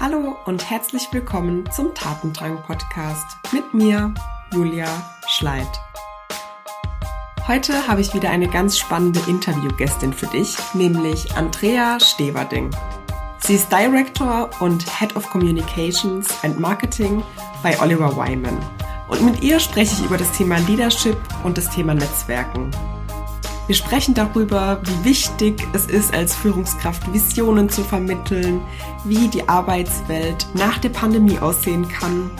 Hallo und herzlich willkommen zum Tatendrang Podcast mit mir, Julia Schleid. Heute habe ich wieder eine ganz spannende Interviewgästin für dich, nämlich Andrea Steverding. Sie ist Director und Head of Communications and Marketing bei Oliver Wyman. Und mit ihr spreche ich über das Thema Leadership und das Thema Netzwerken. Wir sprechen darüber, wie wichtig es ist, als Führungskraft Visionen zu vermitteln, wie die Arbeitswelt nach der Pandemie aussehen kann.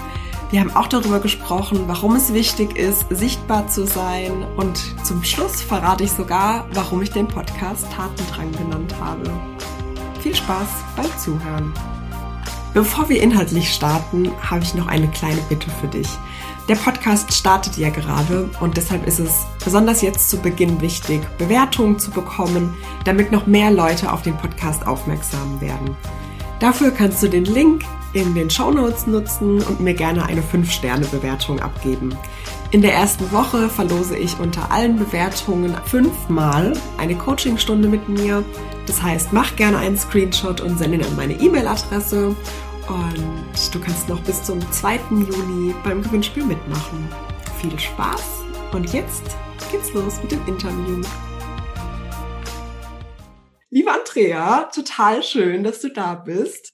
Wir haben auch darüber gesprochen, warum es wichtig ist, sichtbar zu sein. Und zum Schluss verrate ich sogar, warum ich den Podcast Tatendrang genannt habe. Viel Spaß beim Zuhören. Bevor wir inhaltlich starten, habe ich noch eine kleine Bitte für dich. Der Podcast startet ja gerade und deshalb ist es besonders jetzt zu Beginn wichtig, Bewertungen zu bekommen, damit noch mehr Leute auf den Podcast aufmerksam werden. Dafür kannst du den Link in den Show Notes nutzen und mir gerne eine 5-Sterne-Bewertung abgeben. In der ersten Woche verlose ich unter allen Bewertungen fünfmal eine Coachingstunde mit mir. Das heißt, mach gerne einen Screenshot und sende ihn an meine E-Mail-Adresse und du kannst noch bis zum 2. Juni beim Gewinnspiel mitmachen. Viel Spaß und jetzt geht's los mit dem Interview. Liebe Andrea, total schön, dass du da bist.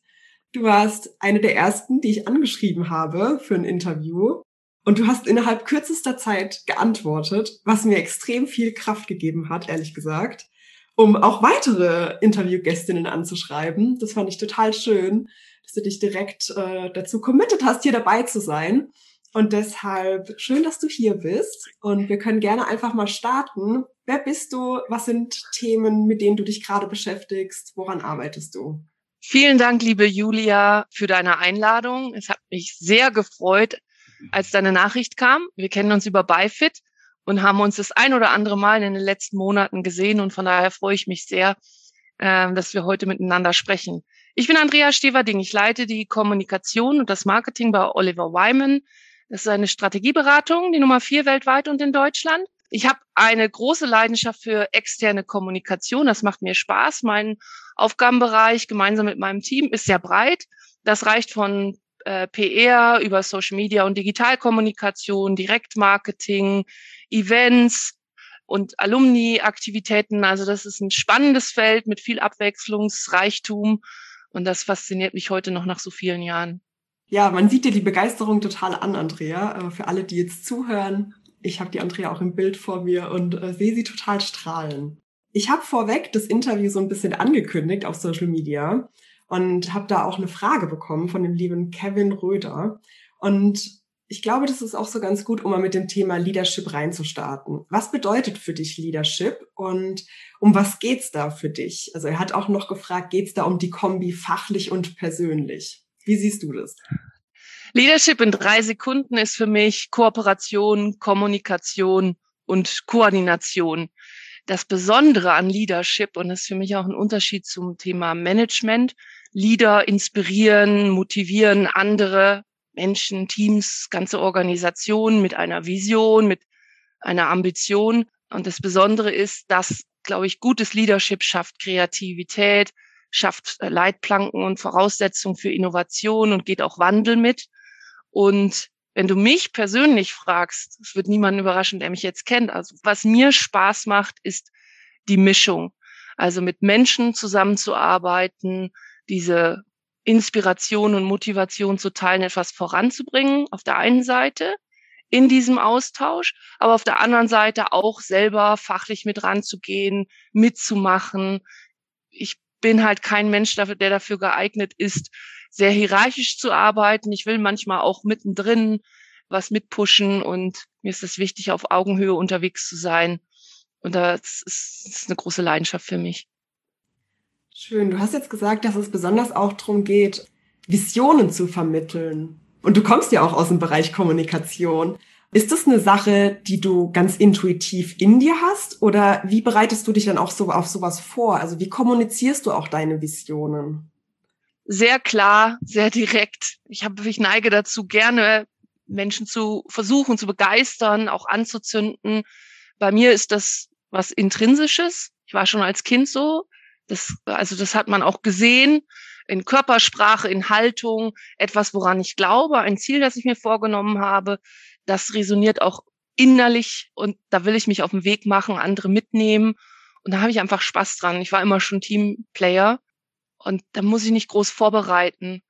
Du warst eine der ersten, die ich angeschrieben habe für ein Interview. Und du hast innerhalb kürzester Zeit geantwortet, was mir extrem viel Kraft gegeben hat, ehrlich gesagt, um auch weitere Interviewgästinnen anzuschreiben. Das fand ich total schön dass du dich direkt äh, dazu committed hast, hier dabei zu sein. Und deshalb schön, dass du hier bist. Und wir können gerne einfach mal starten. Wer bist du? Was sind Themen, mit denen du dich gerade beschäftigst? Woran arbeitest du? Vielen Dank, liebe Julia, für deine Einladung. Es hat mich sehr gefreut, als deine Nachricht kam. Wir kennen uns über Bifit und haben uns das ein oder andere Mal in den letzten Monaten gesehen. Und von daher freue ich mich sehr, äh, dass wir heute miteinander sprechen. Ich bin Andrea Steverding. Ich leite die Kommunikation und das Marketing bei Oliver Wyman. Das ist eine Strategieberatung, die Nummer vier weltweit und in Deutschland. Ich habe eine große Leidenschaft für externe Kommunikation. Das macht mir Spaß. Mein Aufgabenbereich gemeinsam mit meinem Team ist sehr breit. Das reicht von äh, PR über Social Media und Digitalkommunikation, Direktmarketing, Events und Alumni-Aktivitäten. Also das ist ein spannendes Feld mit viel Abwechslungsreichtum und das fasziniert mich heute noch nach so vielen Jahren. Ja, man sieht dir die Begeisterung total an, Andrea. Äh, für alle, die jetzt zuhören, ich habe die Andrea auch im Bild vor mir und äh, sehe sie total strahlen. Ich habe vorweg das Interview so ein bisschen angekündigt auf Social Media und habe da auch eine Frage bekommen von dem lieben Kevin Röder. Und ich glaube, das ist auch so ganz gut, um mal mit dem Thema Leadership reinzustarten. Was bedeutet für dich Leadership und um was geht's da für dich? Also er hat auch noch gefragt, geht's da um die Kombi fachlich und persönlich? Wie siehst du das? Leadership in drei Sekunden ist für mich Kooperation, Kommunikation und Koordination. Das Besondere an Leadership, und das ist für mich auch ein Unterschied zum Thema Management, Leader inspirieren, motivieren andere Menschen, Teams, ganze Organisationen mit einer Vision, mit einer Ambition. Und das Besondere ist, dass, glaube ich, gutes Leadership schafft Kreativität, schafft äh, Leitplanken und Voraussetzungen für Innovation und geht auch Wandel mit. Und wenn du mich persönlich fragst, es wird niemanden überraschen, der mich jetzt kennt. Also was mir Spaß macht, ist die Mischung. Also mit Menschen zusammenzuarbeiten, diese Inspiration und Motivation zu teilen, etwas voranzubringen, auf der einen Seite in diesem Austausch, aber auf der anderen Seite auch selber fachlich mit ranzugehen, mitzumachen. Ich bin halt kein Mensch, der dafür geeignet ist, sehr hierarchisch zu arbeiten. Ich will manchmal auch mittendrin was mitpushen und mir ist es wichtig, auf Augenhöhe unterwegs zu sein. Und das ist, das ist eine große Leidenschaft für mich. Schön. Du hast jetzt gesagt, dass es besonders auch darum geht, Visionen zu vermitteln. Und du kommst ja auch aus dem Bereich Kommunikation. Ist das eine Sache, die du ganz intuitiv in dir hast? Oder wie bereitest du dich dann auch so auf sowas vor? Also wie kommunizierst du auch deine Visionen? Sehr klar, sehr direkt. Ich habe, ich neige dazu, gerne Menschen zu versuchen, zu begeistern, auch anzuzünden. Bei mir ist das was Intrinsisches. Ich war schon als Kind so. Das, also das hat man auch gesehen. in Körpersprache, in Haltung, etwas, woran ich glaube, ein Ziel, das ich mir vorgenommen habe. Das resoniert auch innerlich und da will ich mich auf den Weg machen, andere mitnehmen. Und da habe ich einfach Spaß dran. Ich war immer schon Teamplayer und da muss ich nicht groß vorbereiten.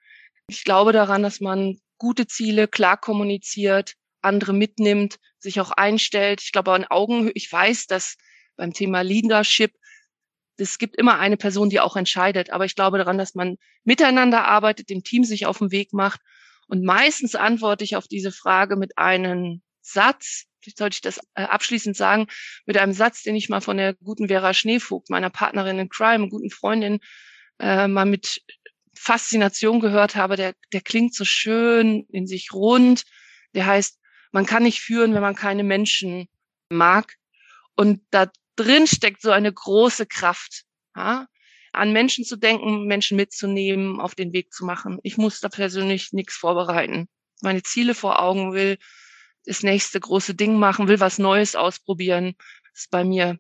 Ich glaube daran, dass man gute Ziele klar kommuniziert, andere mitnimmt, sich auch einstellt. Ich glaube an Augenhöhe. Ich weiß, dass beim Thema Leadership es gibt immer eine Person, die auch entscheidet. Aber ich glaube daran, dass man miteinander arbeitet, dem Team sich auf den Weg macht. Und meistens antworte ich auf diese Frage mit einem Satz, wie sollte ich das äh, abschließend sagen, mit einem Satz, den ich mal von der guten Vera Schneevogt, meiner Partnerin in Crime, guten Freundin, äh, mal mit Faszination gehört habe. Der, der klingt so schön in sich rund. Der heißt, man kann nicht führen, wenn man keine Menschen mag. Und da drin steckt so eine große Kraft, ja? an Menschen zu denken, Menschen mitzunehmen, auf den Weg zu machen. Ich muss da persönlich nichts vorbereiten. Meine Ziele vor Augen will, das nächste große Ding machen, will was Neues ausprobieren. Das ist bei mir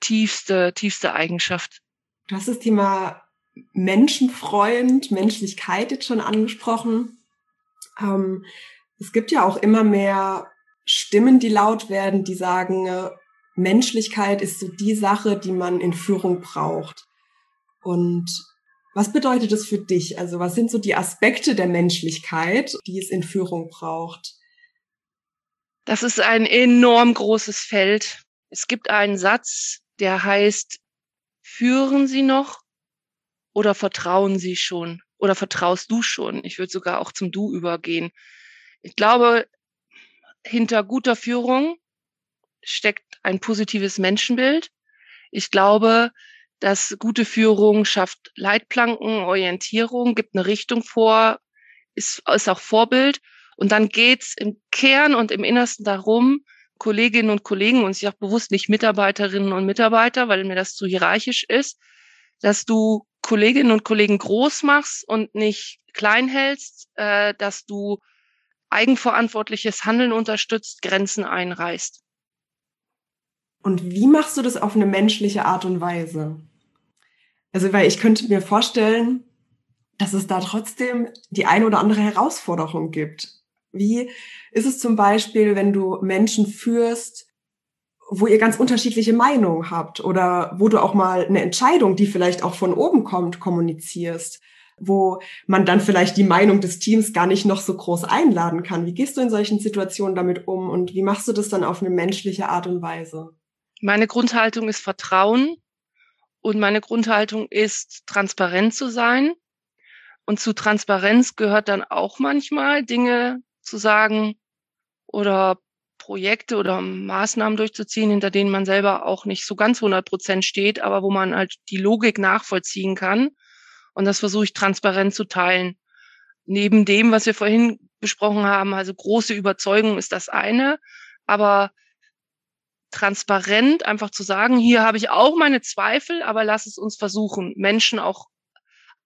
tiefste, tiefste Eigenschaft. Du hast das Thema Menschenfreund, Menschlichkeit jetzt schon angesprochen. Ähm, es gibt ja auch immer mehr Stimmen, die laut werden, die sagen, äh, Menschlichkeit ist so die Sache, die man in Führung braucht. Und was bedeutet das für dich? Also was sind so die Aspekte der Menschlichkeit, die es in Führung braucht? Das ist ein enorm großes Feld. Es gibt einen Satz, der heißt, führen Sie noch oder vertrauen Sie schon? Oder vertraust du schon? Ich würde sogar auch zum Du übergehen. Ich glaube, hinter guter Führung steckt ein positives Menschenbild. Ich glaube, dass gute Führung schafft Leitplanken, Orientierung, gibt eine Richtung vor, ist, ist auch Vorbild. Und dann geht's im Kern und im Innersten darum, Kolleginnen und Kollegen, und ich sage bewusst nicht Mitarbeiterinnen und Mitarbeiter, weil mir das zu hierarchisch ist, dass du Kolleginnen und Kollegen groß machst und nicht klein hältst, äh, dass du eigenverantwortliches Handeln unterstützt, Grenzen einreißt. Und wie machst du das auf eine menschliche Art und Weise? Also, weil ich könnte mir vorstellen, dass es da trotzdem die eine oder andere Herausforderung gibt. Wie ist es zum Beispiel, wenn du Menschen führst, wo ihr ganz unterschiedliche Meinungen habt oder wo du auch mal eine Entscheidung, die vielleicht auch von oben kommt, kommunizierst, wo man dann vielleicht die Meinung des Teams gar nicht noch so groß einladen kann. Wie gehst du in solchen Situationen damit um und wie machst du das dann auf eine menschliche Art und Weise? Meine Grundhaltung ist Vertrauen und meine Grundhaltung ist, transparent zu sein. Und zu Transparenz gehört dann auch manchmal Dinge zu sagen oder Projekte oder Maßnahmen durchzuziehen, hinter denen man selber auch nicht so ganz 100 Prozent steht, aber wo man halt die Logik nachvollziehen kann. Und das versuche ich transparent zu teilen. Neben dem, was wir vorhin besprochen haben, also große Überzeugung ist das eine, aber transparent einfach zu sagen, hier habe ich auch meine Zweifel, aber lass es uns versuchen, Menschen auch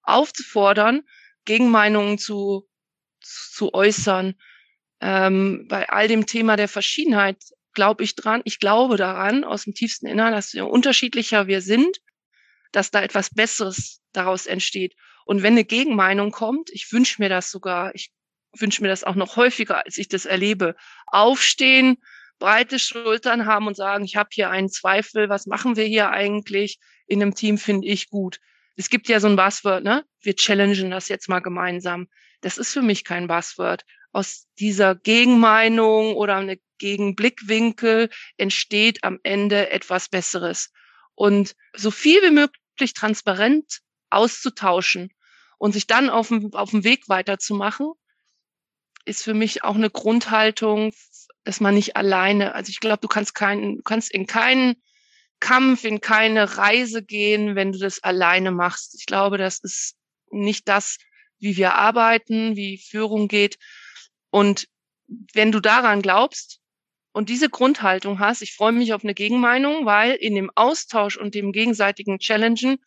aufzufordern, Gegenmeinungen zu, zu äußern. Ähm, bei all dem Thema der Verschiedenheit glaube ich dran, ich glaube daran aus dem tiefsten Innern, dass je unterschiedlicher wir sind, dass da etwas Besseres daraus entsteht. Und wenn eine Gegenmeinung kommt, ich wünsche mir das sogar, ich wünsche mir das auch noch häufiger, als ich das erlebe, aufstehen, breite Schultern haben und sagen, ich habe hier einen Zweifel, was machen wir hier eigentlich in einem Team, finde ich gut. Es gibt ja so ein Buzzword, ne? Wir challengen das jetzt mal gemeinsam. Das ist für mich kein Buzzword. Aus dieser Gegenmeinung oder eine Gegenblickwinkel entsteht am Ende etwas Besseres. Und so viel wie möglich transparent auszutauschen und sich dann auf dem, auf dem Weg weiterzumachen, ist für mich auch eine Grundhaltung dass man nicht alleine, also ich glaube, du kannst keinen, du kannst in keinen Kampf, in keine Reise gehen, wenn du das alleine machst. Ich glaube, das ist nicht das, wie wir arbeiten, wie Führung geht. Und wenn du daran glaubst und diese Grundhaltung hast, ich freue mich auf eine Gegenmeinung, weil in dem Austausch und dem gegenseitigen Challengen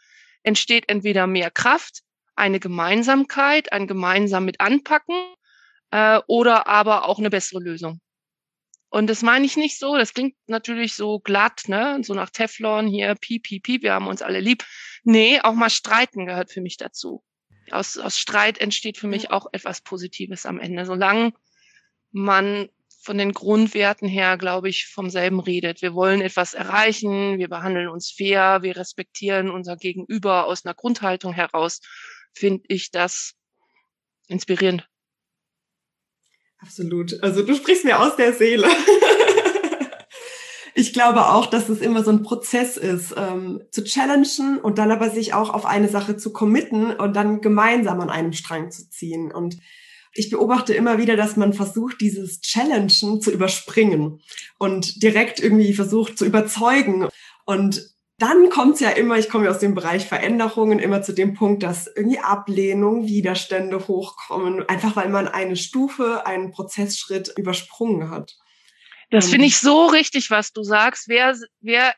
entsteht entweder mehr Kraft, eine Gemeinsamkeit, ein gemeinsam mit anpacken äh, oder aber auch eine bessere Lösung. Und das meine ich nicht so, das klingt natürlich so glatt, ne? So nach Teflon hier, piep, piep, piep, wir haben uns alle lieb. Nee, auch mal streiten gehört für mich dazu. aus, aus Streit entsteht für mich auch etwas Positives am Ende. Solange man von den Grundwerten her, glaube ich, vom selben redet. Wir wollen etwas erreichen, wir behandeln uns fair, wir respektieren unser Gegenüber aus einer Grundhaltung heraus, finde ich das inspirierend. Absolut. Also du sprichst mir aus der Seele. ich glaube auch, dass es immer so ein Prozess ist, ähm, zu challengen und dann aber sich auch auf eine Sache zu committen und dann gemeinsam an einem Strang zu ziehen. Und ich beobachte immer wieder, dass man versucht, dieses Challengen zu überspringen und direkt irgendwie versucht zu überzeugen. Und dann kommt es ja immer, ich komme ja aus dem Bereich Veränderungen, immer zu dem Punkt, dass irgendwie Ablehnung, Widerstände hochkommen, einfach weil man eine Stufe, einen Prozessschritt übersprungen hat. Das finde ich so richtig, was du sagst. Wer, wer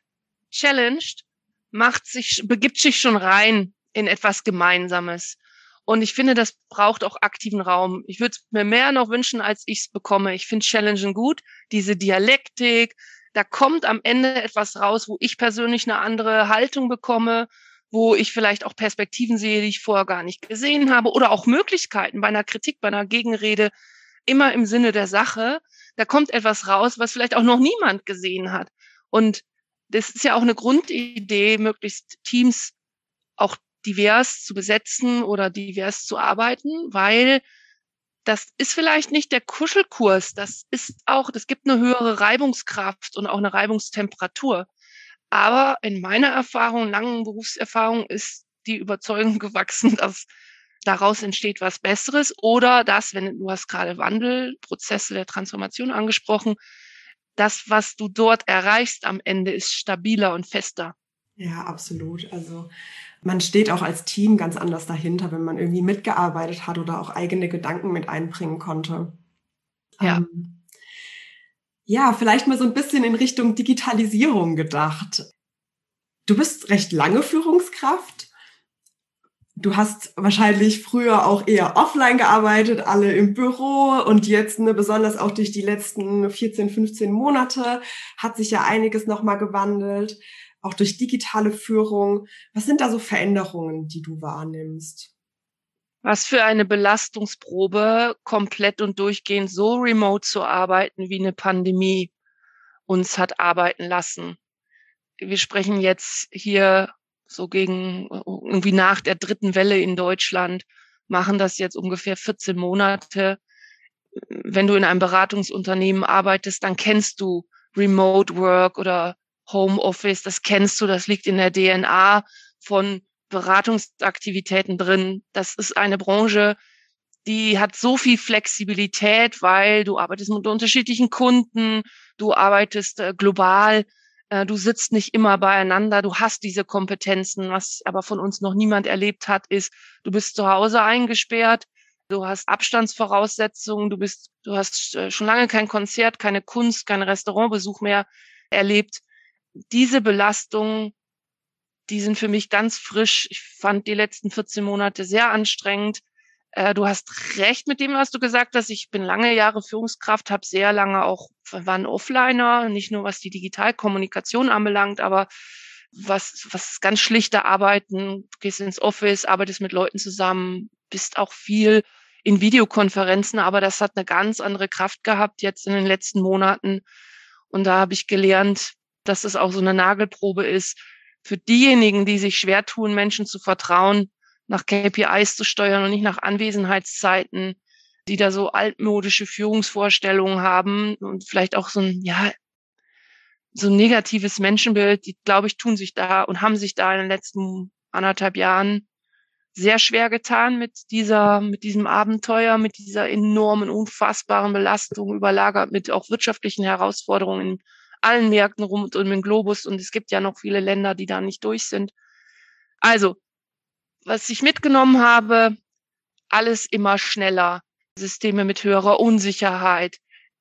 challenged, macht sich, begibt sich schon rein in etwas Gemeinsames. Und ich finde, das braucht auch aktiven Raum. Ich würde es mir mehr noch wünschen, als ich es bekomme. Ich finde Challengen gut, diese Dialektik. Da kommt am Ende etwas raus, wo ich persönlich eine andere Haltung bekomme, wo ich vielleicht auch Perspektiven sehe, die ich vorher gar nicht gesehen habe oder auch Möglichkeiten bei einer Kritik, bei einer Gegenrede, immer im Sinne der Sache. Da kommt etwas raus, was vielleicht auch noch niemand gesehen hat. Und das ist ja auch eine Grundidee, möglichst Teams auch divers zu besetzen oder divers zu arbeiten, weil das ist vielleicht nicht der Kuschelkurs, das ist auch, das gibt eine höhere Reibungskraft und auch eine Reibungstemperatur. Aber in meiner Erfahrung, langen Berufserfahrung, ist die Überzeugung gewachsen, dass daraus entsteht was Besseres oder dass, wenn du hast gerade Wandel, Prozesse der Transformation angesprochen, das, was du dort erreichst am Ende, ist stabiler und fester. Ja, absolut. Also man steht auch als Team ganz anders dahinter, wenn man irgendwie mitgearbeitet hat oder auch eigene Gedanken mit einbringen konnte. Ja. Ähm, ja, vielleicht mal so ein bisschen in Richtung Digitalisierung gedacht. Du bist recht lange Führungskraft. Du hast wahrscheinlich früher auch eher offline gearbeitet, alle im Büro und jetzt, ne, besonders auch durch die letzten 14, 15 Monate hat sich ja einiges nochmal gewandelt auch durch digitale Führung. Was sind da so Veränderungen, die du wahrnimmst? Was für eine Belastungsprobe, komplett und durchgehend so remote zu arbeiten, wie eine Pandemie uns hat arbeiten lassen. Wir sprechen jetzt hier so gegen irgendwie nach der dritten Welle in Deutschland, machen das jetzt ungefähr 14 Monate. Wenn du in einem Beratungsunternehmen arbeitest, dann kennst du Remote Work oder Homeoffice, das kennst du, das liegt in der DNA von Beratungsaktivitäten drin. Das ist eine Branche, die hat so viel Flexibilität, weil du arbeitest mit unterschiedlichen Kunden, du arbeitest äh, global, äh, du sitzt nicht immer beieinander, du hast diese Kompetenzen. Was aber von uns noch niemand erlebt hat, ist, du bist zu Hause eingesperrt, du hast Abstandsvoraussetzungen, du bist, du hast äh, schon lange kein Konzert, keine Kunst, kein Restaurantbesuch mehr erlebt diese Belastungen, die sind für mich ganz frisch. Ich fand die letzten 14 Monate sehr anstrengend. Äh, du hast recht mit dem, was du gesagt hast. Ich bin lange Jahre Führungskraft, habe sehr lange auch, war ein Offliner, nicht nur was die Digitalkommunikation anbelangt, aber was, was ganz schlichte Arbeiten, du gehst ins Office, arbeitest mit Leuten zusammen, bist auch viel in Videokonferenzen, aber das hat eine ganz andere Kraft gehabt jetzt in den letzten Monaten. Und da habe ich gelernt, dass es auch so eine Nagelprobe ist für diejenigen, die sich schwer tun, Menschen zu vertrauen, nach KPIs zu steuern und nicht nach Anwesenheitszeiten, die da so altmodische Führungsvorstellungen haben und vielleicht auch so ein, ja, so ein negatives Menschenbild, die, glaube ich, tun sich da und haben sich da in den letzten anderthalb Jahren sehr schwer getan mit dieser, mit diesem Abenteuer, mit dieser enormen, unfassbaren Belastung, überlagert mit auch wirtschaftlichen Herausforderungen allen Märkten rund um den Globus und es gibt ja noch viele Länder, die da nicht durch sind. Also, was ich mitgenommen habe, alles immer schneller, Systeme mit höherer Unsicherheit,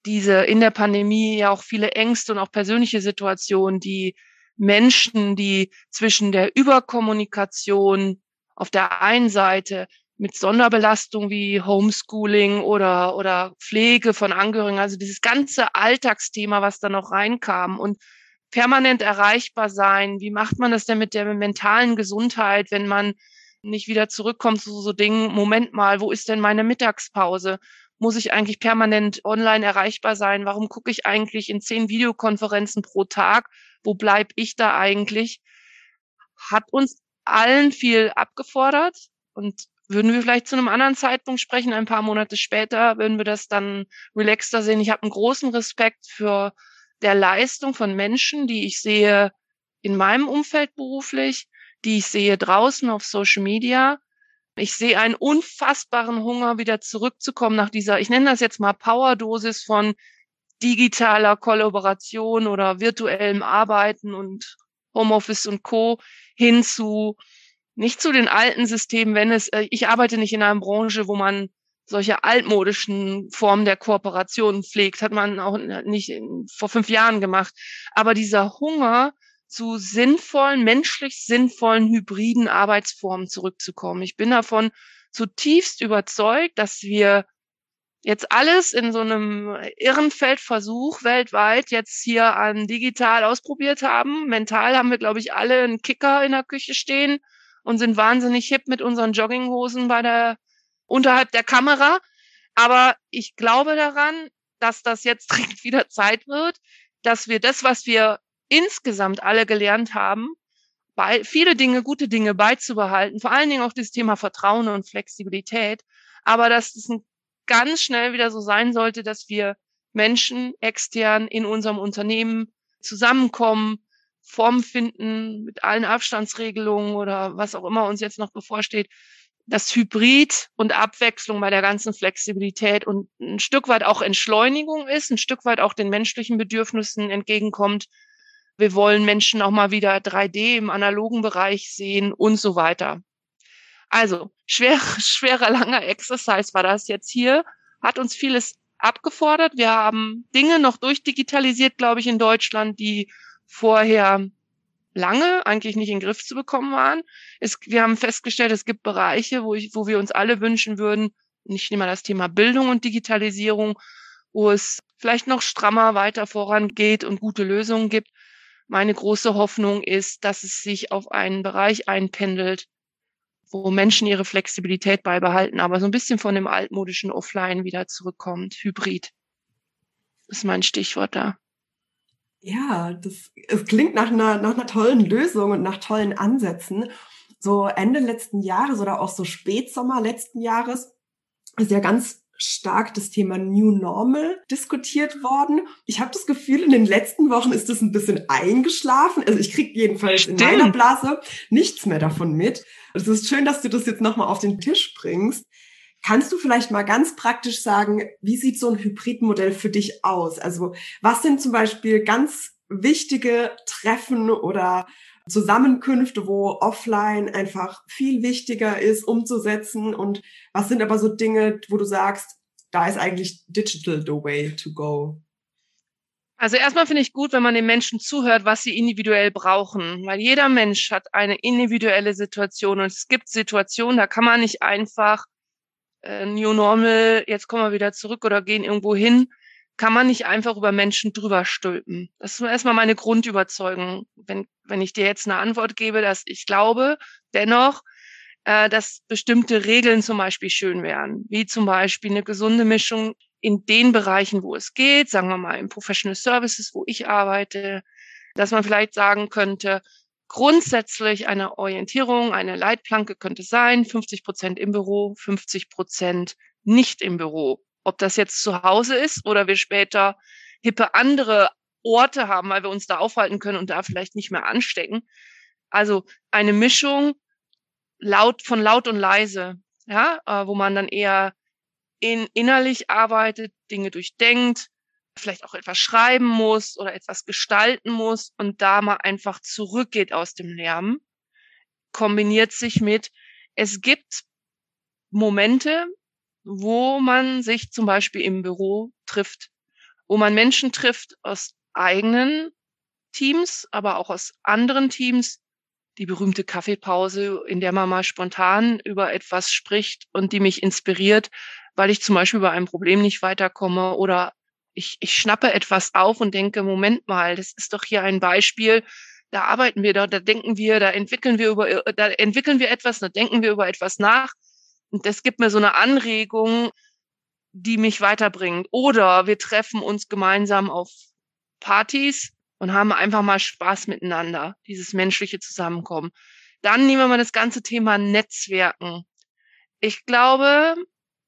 diese in der Pandemie ja auch viele Ängste und auch persönliche Situationen, die Menschen, die zwischen der Überkommunikation auf der einen Seite mit Sonderbelastung wie Homeschooling oder, oder Pflege von Angehörigen, also dieses ganze Alltagsthema, was da noch reinkam und permanent erreichbar sein. Wie macht man das denn mit der mentalen Gesundheit, wenn man nicht wieder zurückkommt zu so Dingen, Moment mal, wo ist denn meine Mittagspause? Muss ich eigentlich permanent online erreichbar sein? Warum gucke ich eigentlich in zehn Videokonferenzen pro Tag? Wo bleib ich da eigentlich? Hat uns allen viel abgefordert und würden wir vielleicht zu einem anderen Zeitpunkt sprechen, ein paar Monate später, würden wir das dann relaxter sehen. Ich habe einen großen Respekt für der Leistung von Menschen, die ich sehe in meinem Umfeld beruflich, die ich sehe draußen auf Social Media. Ich sehe einen unfassbaren Hunger, wieder zurückzukommen nach dieser, ich nenne das jetzt mal Powerdosis von digitaler Kollaboration oder virtuellem Arbeiten und Homeoffice und Co. hin zu nicht zu den alten Systemen, wenn es, äh, ich arbeite nicht in einer Branche, wo man solche altmodischen Formen der Kooperation pflegt, hat man auch nicht vor fünf Jahren gemacht. Aber dieser Hunger zu sinnvollen, menschlich sinnvollen hybriden Arbeitsformen zurückzukommen. Ich bin davon zutiefst überzeugt, dass wir jetzt alles in so einem Irrenfeldversuch weltweit jetzt hier an digital ausprobiert haben. Mental haben wir, glaube ich, alle einen Kicker in der Küche stehen und sind wahnsinnig hip mit unseren Jogginghosen bei der, unterhalb der Kamera. Aber ich glaube daran, dass das jetzt dringend wieder Zeit wird, dass wir das, was wir insgesamt alle gelernt haben, bei, viele Dinge, gute Dinge beizubehalten, vor allen Dingen auch das Thema Vertrauen und Flexibilität, aber dass es ganz schnell wieder so sein sollte, dass wir Menschen extern in unserem Unternehmen zusammenkommen, Form finden mit allen Abstandsregelungen oder was auch immer uns jetzt noch bevorsteht, dass Hybrid und Abwechslung bei der ganzen Flexibilität und ein Stück weit auch Entschleunigung ist, ein Stück weit auch den menschlichen Bedürfnissen entgegenkommt. Wir wollen Menschen auch mal wieder 3D im analogen Bereich sehen und so weiter. Also, schwer, schwerer, langer Exercise war das jetzt hier, hat uns vieles abgefordert. Wir haben Dinge noch durchdigitalisiert, glaube ich, in Deutschland, die vorher lange eigentlich nicht in den Griff zu bekommen waren. Es, wir haben festgestellt, es gibt Bereiche, wo, ich, wo wir uns alle wünschen würden, nicht immer das Thema Bildung und Digitalisierung, wo es vielleicht noch strammer weiter vorangeht und gute Lösungen gibt. Meine große Hoffnung ist, dass es sich auf einen Bereich einpendelt, wo Menschen ihre Flexibilität beibehalten, aber so ein bisschen von dem altmodischen Offline wieder zurückkommt, Hybrid. Ist mein Stichwort da. Ja, das es klingt nach einer, nach einer tollen Lösung und nach tollen Ansätzen. So Ende letzten Jahres oder auch so Spätsommer letzten Jahres ist ja ganz stark das Thema New Normal diskutiert worden. Ich habe das Gefühl, in den letzten Wochen ist das ein bisschen eingeschlafen. Also ich kriege jedenfalls Stimmt. in meiner Blase nichts mehr davon mit. Es ist schön, dass du das jetzt nochmal auf den Tisch bringst. Kannst du vielleicht mal ganz praktisch sagen, wie sieht so ein Hybridmodell für dich aus? Also was sind zum Beispiel ganz wichtige Treffen oder Zusammenkünfte, wo offline einfach viel wichtiger ist umzusetzen? Und was sind aber so Dinge, wo du sagst, da ist eigentlich digital the way to go? Also erstmal finde ich gut, wenn man den Menschen zuhört, was sie individuell brauchen, weil jeder Mensch hat eine individuelle Situation und es gibt Situationen, da kann man nicht einfach äh, New Normal, jetzt kommen wir wieder zurück oder gehen irgendwo hin, kann man nicht einfach über Menschen drüber stülpen. Das ist erstmal meine Grundüberzeugung. Wenn, wenn ich dir jetzt eine Antwort gebe, dass ich glaube dennoch, äh, dass bestimmte Regeln zum Beispiel schön wären, wie zum Beispiel eine gesunde Mischung in den Bereichen, wo es geht, sagen wir mal in Professional Services, wo ich arbeite, dass man vielleicht sagen könnte, grundsätzlich eine Orientierung, eine Leitplanke könnte sein, 50 Prozent im Büro, 50 Prozent nicht im Büro. Ob das jetzt zu Hause ist oder wir später hippe andere Orte haben, weil wir uns da aufhalten können und da vielleicht nicht mehr anstecken. Also eine Mischung laut von laut und leise, ja, äh, wo man dann eher in, innerlich arbeitet, Dinge durchdenkt, vielleicht auch etwas schreiben muss oder etwas gestalten muss und da mal einfach zurückgeht aus dem Lärm, kombiniert sich mit, es gibt Momente, wo man sich zum Beispiel im Büro trifft, wo man Menschen trifft aus eigenen Teams, aber auch aus anderen Teams, die berühmte Kaffeepause, in der man mal spontan über etwas spricht und die mich inspiriert, weil ich zum Beispiel bei einem Problem nicht weiterkomme oder ich, ich schnappe etwas auf und denke, Moment mal, das ist doch hier ein Beispiel, da arbeiten wir, da, da denken wir, da entwickeln wir über, da entwickeln wir etwas, da denken wir über etwas nach. Und das gibt mir so eine Anregung, die mich weiterbringt. Oder wir treffen uns gemeinsam auf Partys und haben einfach mal Spaß miteinander, dieses menschliche Zusammenkommen. Dann nehmen wir mal das ganze Thema Netzwerken. Ich glaube,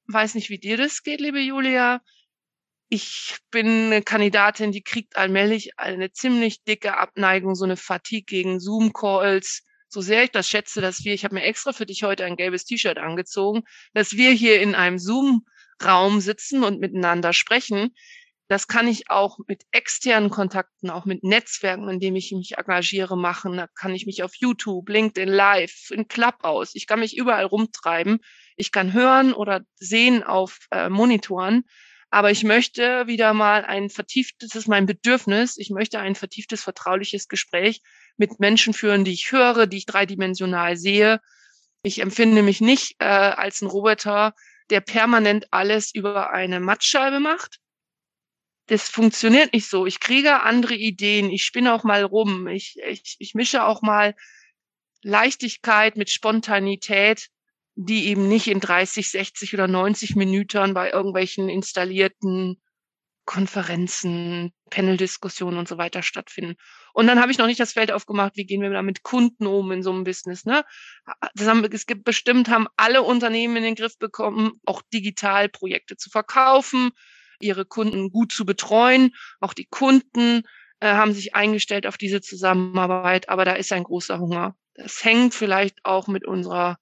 weiß nicht, wie dir das geht, liebe Julia. Ich bin eine Kandidatin, die kriegt allmählich eine ziemlich dicke Abneigung, so eine Fatigue gegen Zoom-Calls. So sehr ich das schätze, dass wir, ich habe mir extra für dich heute ein gelbes T-Shirt angezogen, dass wir hier in einem Zoom-Raum sitzen und miteinander sprechen. Das kann ich auch mit externen Kontakten, auch mit Netzwerken, in denen ich mich engagiere, machen. Da kann ich mich auf YouTube, LinkedIn Live, in Clubhouse. Ich kann mich überall rumtreiben. Ich kann hören oder sehen auf äh, Monitoren. Aber ich möchte wieder mal ein vertieftes, das ist mein Bedürfnis, ich möchte ein vertieftes, vertrauliches Gespräch mit Menschen führen, die ich höre, die ich dreidimensional sehe. Ich empfinde mich nicht äh, als ein Roboter, der permanent alles über eine Mattscheibe macht das funktioniert nicht so. Ich kriege andere Ideen, ich spinne auch mal rum, ich, ich, ich mische auch mal Leichtigkeit mit Spontanität, die eben nicht in 30, 60 oder 90 Minuten bei irgendwelchen installierten Konferenzen, Panel-Diskussionen und so weiter stattfinden. Und dann habe ich noch nicht das Feld aufgemacht, wie gehen wir da mit Kunden um in so einem Business. Ne? Das haben, es gibt bestimmt, haben alle Unternehmen in den Griff bekommen, auch digital Projekte zu verkaufen, ihre Kunden gut zu betreuen. Auch die Kunden äh, haben sich eingestellt auf diese Zusammenarbeit, aber da ist ein großer Hunger. Das hängt vielleicht auch mit unserer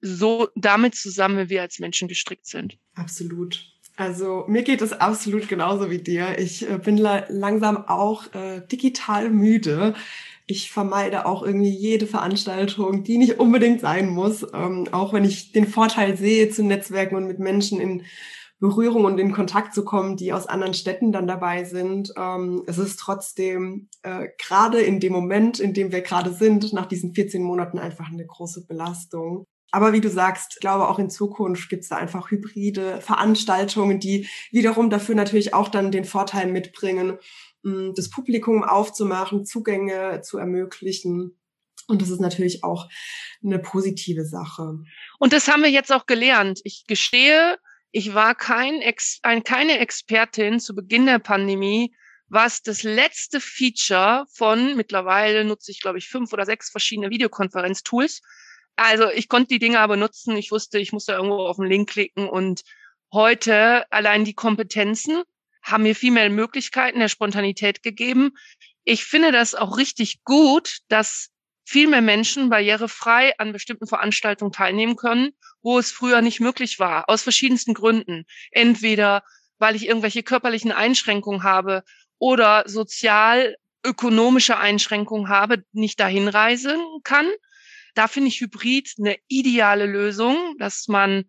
so damit zusammen, wie wir als Menschen gestrickt sind. Absolut. Also mir geht es absolut genauso wie dir. Ich äh, bin la langsam auch äh, digital müde. Ich vermeide auch irgendwie jede Veranstaltung, die nicht unbedingt sein muss, ähm, auch wenn ich den Vorteil sehe zu Netzwerken und mit Menschen in Berührung und in Kontakt zu kommen, die aus anderen Städten dann dabei sind. Ähm, es ist trotzdem äh, gerade in dem Moment, in dem wir gerade sind, nach diesen 14 Monaten einfach eine große Belastung. Aber wie du sagst, glaube auch in Zukunft gibt es da einfach hybride Veranstaltungen, die wiederum dafür natürlich auch dann den Vorteil mitbringen, das Publikum aufzumachen, Zugänge zu ermöglichen. Und das ist natürlich auch eine positive Sache. Und das haben wir jetzt auch gelernt. Ich gestehe, ich war kein Ex ein, keine Expertin zu Beginn der Pandemie, was das letzte Feature von, mittlerweile nutze ich, glaube ich, fünf oder sechs verschiedene Videokonferenztools. Also ich konnte die Dinge aber nutzen. Ich wusste, ich musste irgendwo auf den Link klicken und heute allein die Kompetenzen haben mir viel mehr Möglichkeiten der Spontanität gegeben. Ich finde das auch richtig gut, dass viel mehr Menschen barrierefrei an bestimmten Veranstaltungen teilnehmen können, wo es früher nicht möglich war, aus verschiedensten Gründen. Entweder weil ich irgendwelche körperlichen Einschränkungen habe oder sozial ökonomische Einschränkungen habe, nicht dahin reisen kann. Da finde ich Hybrid eine ideale Lösung, dass man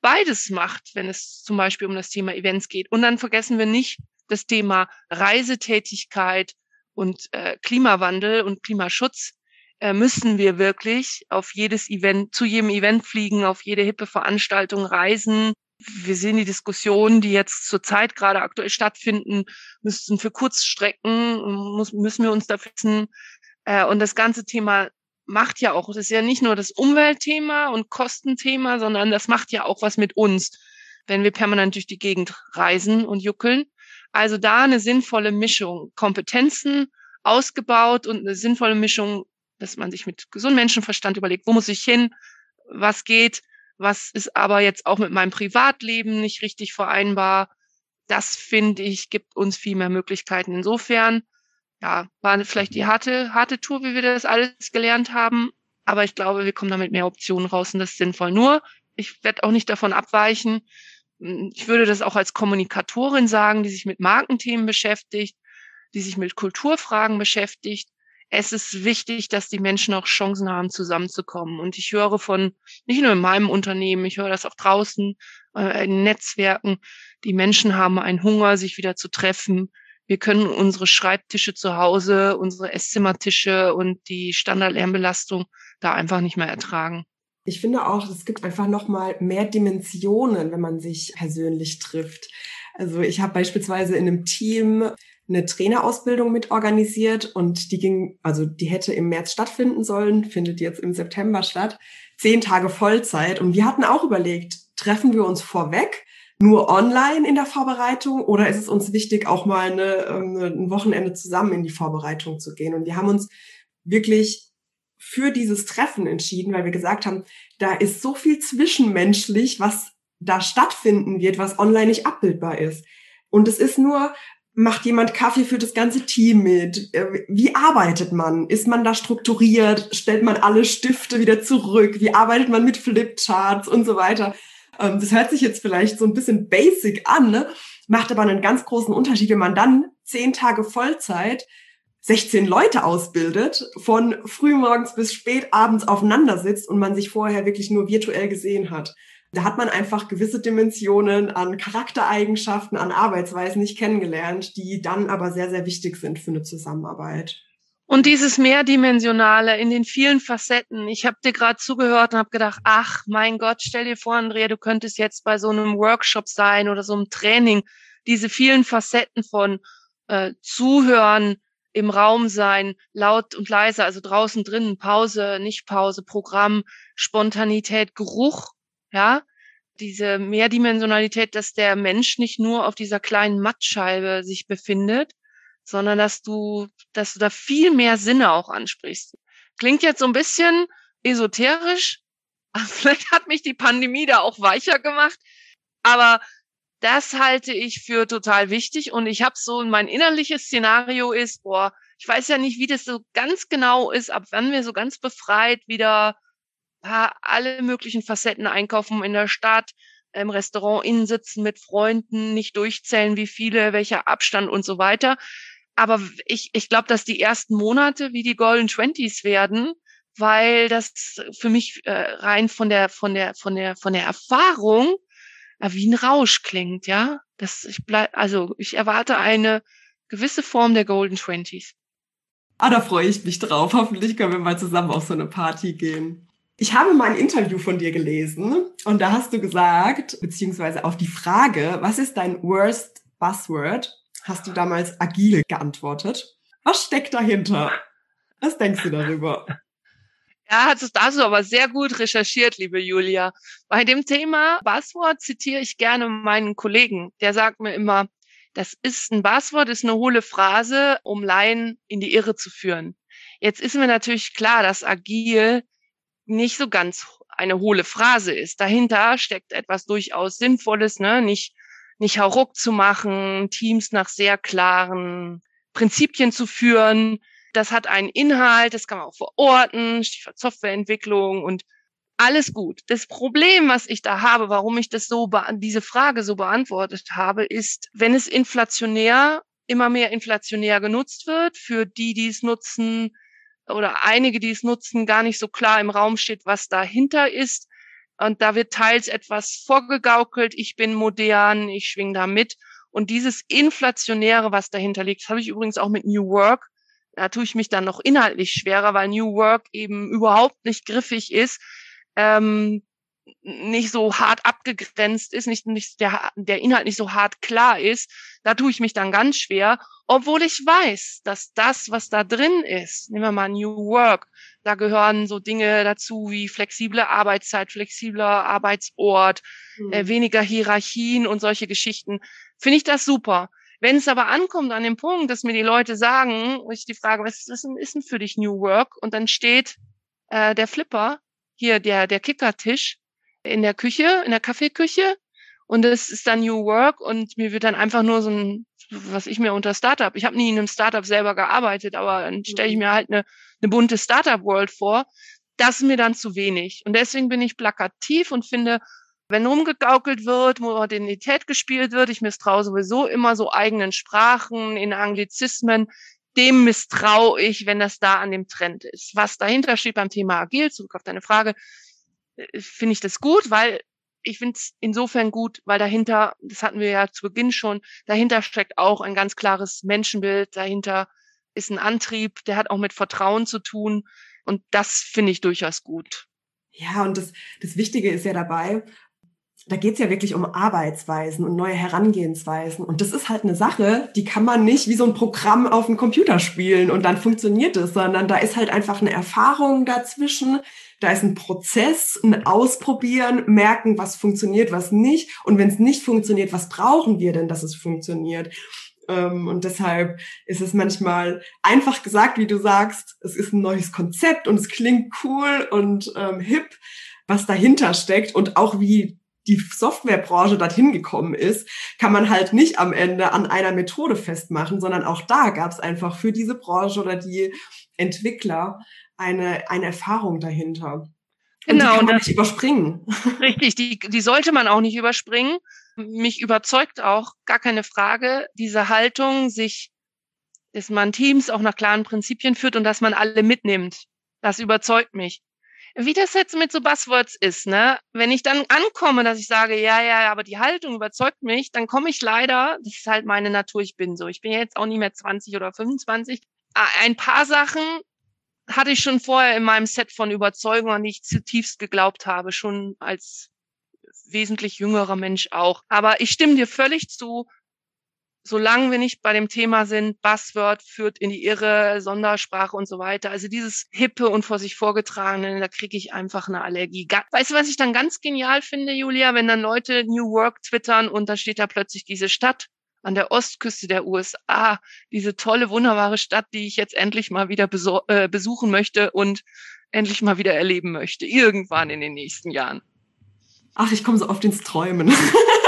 beides macht, wenn es zum Beispiel um das Thema Events geht. Und dann vergessen wir nicht das Thema Reisetätigkeit und äh, Klimawandel und Klimaschutz äh, müssen wir wirklich auf jedes Event, zu jedem Event fliegen, auf jede hippe Veranstaltung reisen. Wir sehen die Diskussionen, die jetzt zurzeit gerade aktuell stattfinden, müssen für Kurzstrecken, muss, müssen wir uns dafür wissen. Äh, und das ganze Thema macht ja auch, das ist ja nicht nur das Umweltthema und Kostenthema, sondern das macht ja auch was mit uns, wenn wir permanent durch die Gegend reisen und juckeln. Also da eine sinnvolle Mischung, Kompetenzen ausgebaut und eine sinnvolle Mischung dass man sich mit gesundem Menschenverstand überlegt, wo muss ich hin, was geht, was ist aber jetzt auch mit meinem Privatleben nicht richtig vereinbar. Das finde ich, gibt uns viel mehr Möglichkeiten. Insofern, ja, war vielleicht die harte, harte Tour, wie wir das alles gelernt haben. Aber ich glaube, wir kommen damit mehr Optionen raus und das ist sinnvoll. Nur, ich werde auch nicht davon abweichen. Ich würde das auch als Kommunikatorin sagen, die sich mit Markenthemen beschäftigt, die sich mit Kulturfragen beschäftigt es ist wichtig, dass die Menschen auch Chancen haben, zusammenzukommen. Und ich höre von, nicht nur in meinem Unternehmen, ich höre das auch draußen äh, in Netzwerken, die Menschen haben einen Hunger, sich wieder zu treffen. Wir können unsere Schreibtische zu Hause, unsere Esszimmertische und die Standardlärmbelastung da einfach nicht mehr ertragen. Ich finde auch, es gibt einfach noch mal mehr Dimensionen, wenn man sich persönlich trifft. Also ich habe beispielsweise in einem Team eine Trainerausbildung mit organisiert und die ging, also die hätte im März stattfinden sollen, findet jetzt im September statt. Zehn Tage Vollzeit. Und wir hatten auch überlegt, treffen wir uns vorweg nur online in der Vorbereitung oder ist es uns wichtig, auch mal eine, ähm, ein Wochenende zusammen in die Vorbereitung zu gehen? Und wir haben uns wirklich für dieses Treffen entschieden, weil wir gesagt haben, da ist so viel zwischenmenschlich, was da stattfinden wird, was online nicht abbildbar ist. Und es ist nur, macht jemand Kaffee für das ganze Team mit? Äh, wie arbeitet man? Ist man da strukturiert? Stellt man alle Stifte wieder zurück? Wie arbeitet man mit Flipcharts und so weiter? Ähm, das hört sich jetzt vielleicht so ein bisschen basic an, ne? macht aber einen ganz großen Unterschied, wenn man dann zehn Tage Vollzeit 16 Leute ausbildet, von frühmorgens bis spät abends aufeinander sitzt und man sich vorher wirklich nur virtuell gesehen hat. Da hat man einfach gewisse Dimensionen an Charaktereigenschaften, an Arbeitsweisen nicht kennengelernt, die dann aber sehr, sehr wichtig sind für eine Zusammenarbeit. Und dieses Mehrdimensionale in den vielen Facetten. Ich habe dir gerade zugehört und habe gedacht, ach mein Gott, stell dir vor, Andrea, du könntest jetzt bei so einem Workshop sein oder so einem Training. Diese vielen Facetten von äh, Zuhören, im Raum sein, laut und leise, also draußen drinnen, Pause, nicht Pause, Programm, Spontanität, Geruch, ja, diese Mehrdimensionalität, dass der Mensch nicht nur auf dieser kleinen Mattscheibe sich befindet, sondern dass du, dass du da viel mehr Sinne auch ansprichst. Klingt jetzt so ein bisschen esoterisch, vielleicht hat mich die Pandemie da auch weicher gemacht, aber das halte ich für total wichtig und ich habe so mein innerliches Szenario ist, boah, ich weiß ja nicht, wie das so ganz genau ist, ab wann wir so ganz befreit wieder alle möglichen Facetten einkaufen in der Stadt, im Restaurant innen sitzen mit Freunden, nicht durchzählen, wie viele, welcher Abstand und so weiter aber ich, ich glaube, dass die ersten Monate wie die Golden Twenties werden, weil das für mich äh, rein von der von der von der von der Erfahrung äh, wie ein Rausch klingt, ja. Das ich bleib, also ich erwarte eine gewisse Form der Golden Twenties. Ah, da freue ich mich drauf. Hoffentlich können wir mal zusammen auf so eine Party gehen. Ich habe mal ein Interview von dir gelesen und da hast du gesagt, beziehungsweise auf die Frage, was ist dein worst Buzzword? Hast du damals agil geantwortet. Was steckt dahinter? Was denkst du darüber? Ja, das hast du aber sehr gut recherchiert, liebe Julia. Bei dem Thema Buzzword zitiere ich gerne meinen Kollegen. Der sagt mir immer, das ist ein Buzzword, ist eine hohle Phrase, um Laien in die Irre zu führen. Jetzt ist mir natürlich klar, dass agil nicht so ganz eine hohle Phrase ist. Dahinter steckt etwas durchaus Sinnvolles, ne? Nicht nicht hauruck zu machen, Teams nach sehr klaren Prinzipien zu führen. Das hat einen Inhalt, das kann man auch verorten, Stichwort Softwareentwicklung und alles gut. Das Problem, was ich da habe, warum ich das so diese Frage so beantwortet habe, ist, wenn es inflationär immer mehr inflationär genutzt wird, für die, die es nutzen oder einige, die es nutzen, gar nicht so klar im Raum steht, was dahinter ist, und da wird teils etwas vorgegaukelt, ich bin modern, ich schwing da mit. Und dieses Inflationäre, was dahinter liegt, das habe ich übrigens auch mit New Work. Da tue ich mich dann noch inhaltlich schwerer, weil New Work eben überhaupt nicht griffig ist, ähm, nicht so hart abgegrenzt ist, nicht, nicht der, der Inhalt nicht so hart klar ist. Da tue ich mich dann ganz schwer, obwohl ich weiß, dass das, was da drin ist, nehmen wir mal New Work, da gehören so Dinge dazu wie flexible Arbeitszeit, flexibler Arbeitsort, mhm. äh, weniger Hierarchien und solche Geschichten. Finde ich das super. Wenn es aber ankommt an dem Punkt, dass mir die Leute sagen, ich die Frage, was ist denn, ist denn für dich New Work? Und dann steht äh, der Flipper, hier der, der Kickertisch in der Küche, in der Kaffeeküche. Und es ist dann New Work und mir wird dann einfach nur so ein, was ich mir unter Startup, ich habe nie in einem Startup selber gearbeitet, aber dann stelle ich mhm. mir halt eine eine bunte Startup-World vor. Das ist mir dann zu wenig. Und deswegen bin ich plakativ und finde, wenn rumgegaukelt wird, Modernität gespielt wird, ich misstraue sowieso immer so eigenen Sprachen, in Anglizismen, dem misstraue ich, wenn das da an dem Trend ist. Was dahinter steht beim Thema Agil, zurück auf deine Frage, finde ich das gut, weil ich finde es insofern gut, weil dahinter, das hatten wir ja zu Beginn schon, dahinter steckt auch ein ganz klares Menschenbild, dahinter ist ein Antrieb, der hat auch mit Vertrauen zu tun. Und das finde ich durchaus gut. Ja, und das, das Wichtige ist ja dabei, da geht's ja wirklich um Arbeitsweisen und neue Herangehensweisen. Und das ist halt eine Sache, die kann man nicht wie so ein Programm auf dem Computer spielen und dann funktioniert es, sondern da ist halt einfach eine Erfahrung dazwischen. Da ist ein Prozess, ein Ausprobieren, merken, was funktioniert, was nicht. Und wenn es nicht funktioniert, was brauchen wir denn, dass es funktioniert? Ähm, und deshalb ist es manchmal einfach gesagt, wie du sagst, es ist ein neues Konzept und es klingt cool und ähm, hip, was dahinter steckt und auch wie die Softwarebranche dorthin gekommen ist, kann man halt nicht am Ende an einer Methode festmachen, sondern auch da gab es einfach für diese Branche oder die Entwickler eine, eine Erfahrung dahinter. Und genau, die kann man nicht überspringen. Richtig, die, die sollte man auch nicht überspringen. Mich überzeugt auch, gar keine Frage, diese Haltung, sich, dass man Teams auch nach klaren Prinzipien führt und dass man alle mitnimmt. Das überzeugt mich wie das jetzt mit so Buzzwords ist, ne? Wenn ich dann ankomme, dass ich sage, ja, ja, aber die Haltung überzeugt mich, dann komme ich leider, das ist halt meine Natur, ich bin so. Ich bin jetzt auch nicht mehr 20 oder 25. Ein paar Sachen hatte ich schon vorher in meinem Set von Überzeugungen, an die ich zutiefst geglaubt habe, schon als wesentlich jüngerer Mensch auch. Aber ich stimme dir völlig zu, solange wir nicht bei dem Thema sind, Buzzword führt in die Irre, Sondersprache und so weiter. Also dieses Hippe und vor sich vorgetragene, da kriege ich einfach eine Allergie. Weißt du, was ich dann ganz genial finde, Julia, wenn dann Leute New Work twittern und da steht da plötzlich diese Stadt an der Ostküste der USA, diese tolle, wunderbare Stadt, die ich jetzt endlich mal wieder äh, besuchen möchte und endlich mal wieder erleben möchte, irgendwann in den nächsten Jahren. Ach, ich komme so oft ins Träumen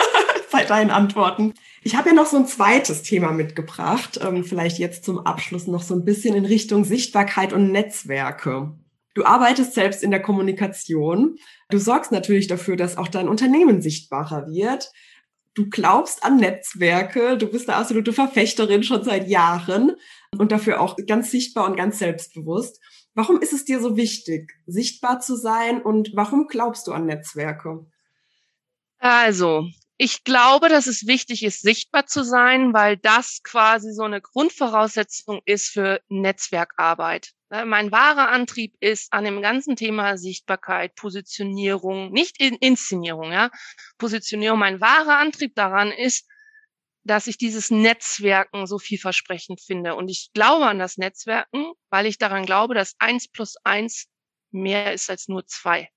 bei deinen Antworten. Ich habe ja noch so ein zweites Thema mitgebracht, ähm, vielleicht jetzt zum Abschluss noch so ein bisschen in Richtung Sichtbarkeit und Netzwerke. Du arbeitest selbst in der Kommunikation. Du sorgst natürlich dafür, dass auch dein Unternehmen sichtbarer wird. Du glaubst an Netzwerke. Du bist eine absolute Verfechterin schon seit Jahren und dafür auch ganz sichtbar und ganz selbstbewusst. Warum ist es dir so wichtig, sichtbar zu sein und warum glaubst du an Netzwerke? Also, ich glaube, dass es wichtig ist, sichtbar zu sein, weil das quasi so eine Grundvoraussetzung ist für Netzwerkarbeit. Ne, mein wahrer Antrieb ist an dem ganzen Thema Sichtbarkeit, Positionierung, nicht in Inszenierung, ja. Positionierung. Mein wahrer Antrieb daran ist, dass ich dieses Netzwerken so vielversprechend finde. Und ich glaube an das Netzwerken, weil ich daran glaube, dass eins plus eins mehr ist als nur zwei.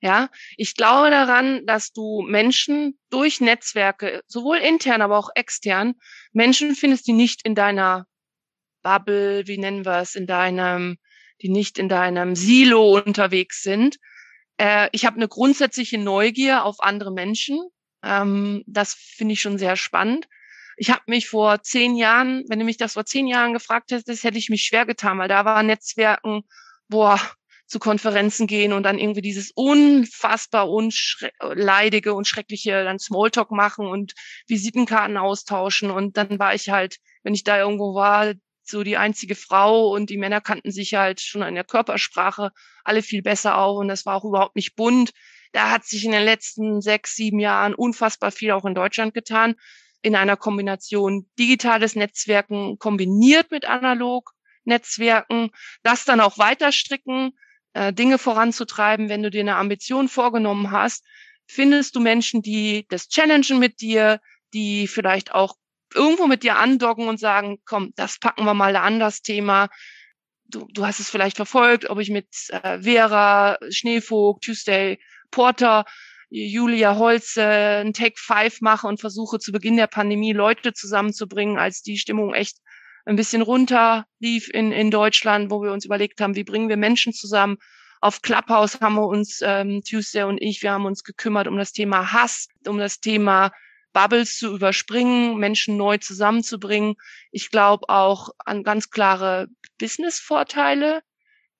Ja, ich glaube daran, dass du Menschen durch Netzwerke, sowohl intern, aber auch extern, Menschen findest, die nicht in deiner Bubble, wie nennen wir es, in deinem, die nicht in deinem Silo unterwegs sind. Äh, ich habe eine grundsätzliche Neugier auf andere Menschen. Ähm, das finde ich schon sehr spannend. Ich habe mich vor zehn Jahren, wenn du mich das vor zehn Jahren gefragt hättest, hätte ich mich schwer getan, weil da war Netzwerken, boah, zu Konferenzen gehen und dann irgendwie dieses unfassbar unleidige und schreckliche dann Smalltalk machen und Visitenkarten austauschen. Und dann war ich halt, wenn ich da irgendwo war, so die einzige Frau und die Männer kannten sich halt schon in der Körpersprache alle viel besser auf und das war auch überhaupt nicht bunt. Da hat sich in den letzten sechs, sieben Jahren unfassbar viel auch in Deutschland getan in einer Kombination digitales Netzwerken kombiniert mit analog Netzwerken, das dann auch weiter stricken, äh, Dinge voranzutreiben, wenn du dir eine Ambition vorgenommen hast, findest du Menschen, die das challengen mit dir, die vielleicht auch irgendwo mit dir andocken und sagen, komm, das packen wir mal an, das Thema. Du, du hast es vielleicht verfolgt, ob ich mit äh, Vera, Schneevogt, Tuesday, Porter, Julia Holz äh, ein Take Five mache und versuche zu Beginn der Pandemie Leute zusammenzubringen, als die Stimmung echt ein bisschen runter lief in, in Deutschland, wo wir uns überlegt haben, wie bringen wir Menschen zusammen. Auf Clubhouse haben wir uns, ähm, Tuesday und ich, wir haben uns gekümmert um das Thema Hass, um das Thema Bubbles zu überspringen, Menschen neu zusammenzubringen. Ich glaube auch an ganz klare Business-Vorteile.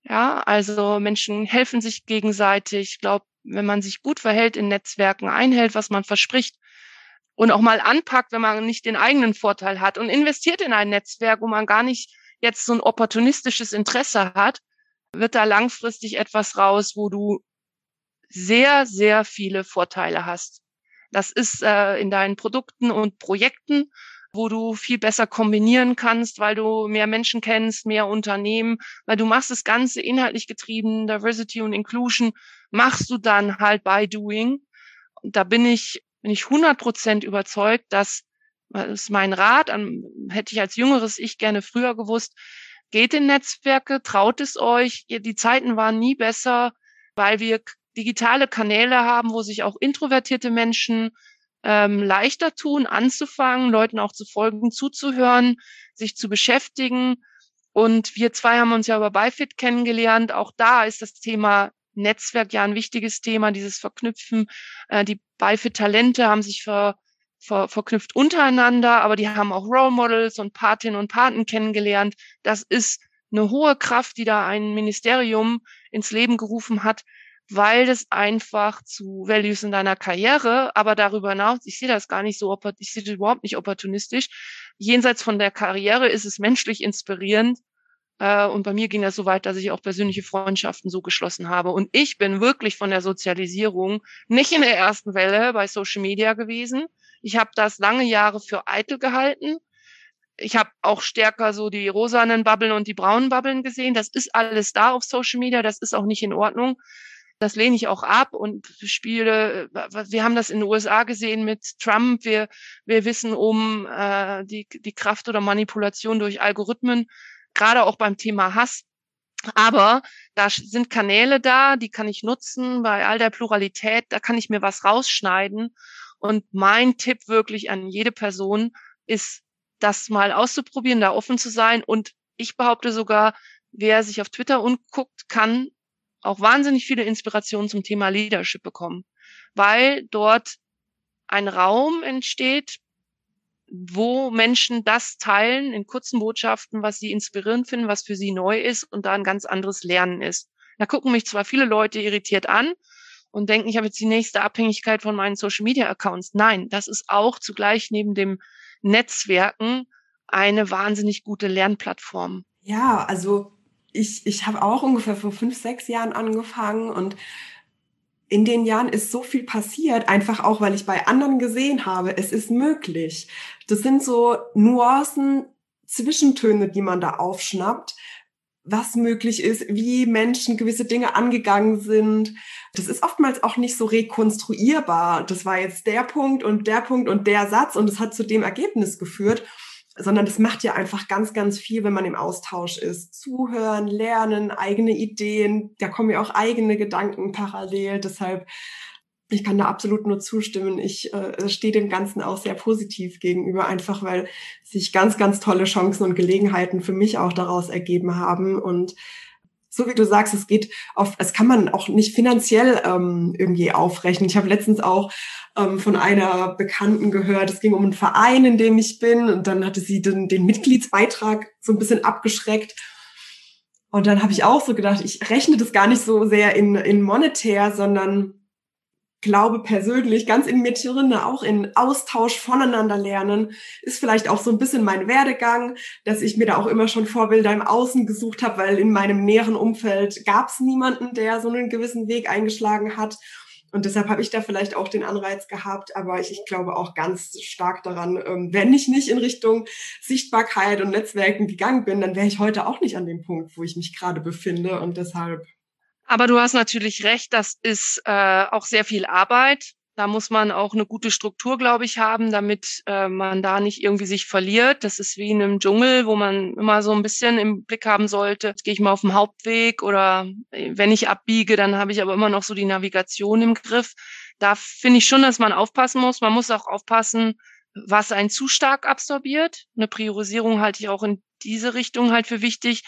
Ja, also Menschen helfen sich gegenseitig. Ich glaube, wenn man sich gut verhält in Netzwerken, einhält, was man verspricht, und auch mal anpackt, wenn man nicht den eigenen Vorteil hat und investiert in ein Netzwerk, wo man gar nicht jetzt so ein opportunistisches Interesse hat, wird da langfristig etwas raus, wo du sehr, sehr viele Vorteile hast. Das ist äh, in deinen Produkten und Projekten, wo du viel besser kombinieren kannst, weil du mehr Menschen kennst, mehr Unternehmen, weil du machst das Ganze inhaltlich getrieben, Diversity und Inclusion, machst du dann halt by doing da bin ich, bin ich 100 Prozent überzeugt, dass das ist mein Rat, an, hätte ich als jüngeres Ich gerne früher gewusst, geht in Netzwerke, traut es euch. Die Zeiten waren nie besser, weil wir digitale Kanäle haben, wo sich auch introvertierte Menschen ähm, leichter tun, anzufangen, Leuten auch zu folgen, zuzuhören, sich zu beschäftigen. Und wir zwei haben uns ja über Bifit kennengelernt. Auch da ist das Thema Netzwerk ja ein wichtiges Thema, dieses Verknüpfen. Äh, die Bifit-Talente haben sich ver, ver, verknüpft untereinander, aber die haben auch Role Models und Patinnen und Paten kennengelernt. Das ist eine hohe Kraft, die da ein Ministerium ins Leben gerufen hat, weil das einfach zu Values in deiner Karriere, aber darüber hinaus, ich sehe das gar nicht so, ich sehe das überhaupt nicht opportunistisch. Jenseits von der Karriere ist es menschlich inspirierend. Äh, und bei mir ging das so weit, dass ich auch persönliche Freundschaften so geschlossen habe. Und ich bin wirklich von der Sozialisierung nicht in der ersten Welle bei Social Media gewesen. Ich habe das lange Jahre für eitel gehalten. Ich habe auch stärker so die rosanen Bubbeln und die braunen Bubbeln gesehen. Das ist alles da auf Social Media. Das ist auch nicht in Ordnung. Das lehne ich auch ab und spiele, wir haben das in den USA gesehen mit Trump. Wir, wir wissen um äh, die, die Kraft oder Manipulation durch Algorithmen, gerade auch beim Thema Hass. Aber da sind Kanäle da, die kann ich nutzen bei all der Pluralität, da kann ich mir was rausschneiden. Und mein Tipp wirklich an jede Person ist, das mal auszuprobieren, da offen zu sein. Und ich behaupte sogar, wer sich auf Twitter umguckt, kann auch wahnsinnig viele Inspirationen zum Thema Leadership bekommen, weil dort ein Raum entsteht, wo Menschen das teilen in kurzen Botschaften, was sie inspirierend finden, was für sie neu ist und da ein ganz anderes Lernen ist. Da gucken mich zwar viele Leute irritiert an und denken, ich habe jetzt die nächste Abhängigkeit von meinen Social Media Accounts. Nein, das ist auch zugleich neben dem Netzwerken eine wahnsinnig gute Lernplattform. Ja, also ich, ich habe auch ungefähr vor fünf, sechs Jahren angefangen und in den Jahren ist so viel passiert, einfach auch, weil ich bei anderen gesehen habe, es ist möglich. Das sind so Nuancen, Zwischentöne, die man da aufschnappt, was möglich ist, wie Menschen gewisse Dinge angegangen sind. Das ist oftmals auch nicht so rekonstruierbar. Das war jetzt der Punkt und der Punkt und der Satz und es hat zu dem Ergebnis geführt sondern das macht ja einfach ganz, ganz viel, wenn man im Austausch ist. Zuhören, lernen, eigene Ideen, da kommen ja auch eigene Gedanken parallel. Deshalb, ich kann da absolut nur zustimmen. Ich äh, stehe dem Ganzen auch sehr positiv gegenüber, einfach weil sich ganz, ganz tolle Chancen und Gelegenheiten für mich auch daraus ergeben haben und so wie du sagst, es geht auf, es kann man auch nicht finanziell ähm, irgendwie aufrechnen. Ich habe letztens auch ähm, von einer Bekannten gehört, es ging um einen Verein, in dem ich bin, und dann hatte sie den, den Mitgliedsbeitrag so ein bisschen abgeschreckt. Und dann habe ich auch so gedacht, ich rechne das gar nicht so sehr in, in monetär, sondern glaube persönlich ganz in mir drin, auch in Austausch voneinander lernen, ist vielleicht auch so ein bisschen mein Werdegang, dass ich mir da auch immer schon Vorbilder im Außen gesucht habe, weil in meinem näheren Umfeld gab es niemanden, der so einen gewissen Weg eingeschlagen hat. Und deshalb habe ich da vielleicht auch den Anreiz gehabt, aber ich, ich glaube auch ganz stark daran, ähm, wenn ich nicht in Richtung Sichtbarkeit und Netzwerken gegangen bin, dann wäre ich heute auch nicht an dem Punkt, wo ich mich gerade befinde. Und deshalb aber du hast natürlich recht, das ist äh, auch sehr viel Arbeit. Da muss man auch eine gute Struktur, glaube ich, haben, damit äh, man da nicht irgendwie sich verliert. Das ist wie in einem Dschungel, wo man immer so ein bisschen im Blick haben sollte. Jetzt gehe ich mal auf dem Hauptweg oder äh, wenn ich abbiege, dann habe ich aber immer noch so die Navigation im Griff. Da finde ich schon, dass man aufpassen muss. Man muss auch aufpassen, was einen zu stark absorbiert. Eine Priorisierung halte ich auch in diese Richtung halt für wichtig.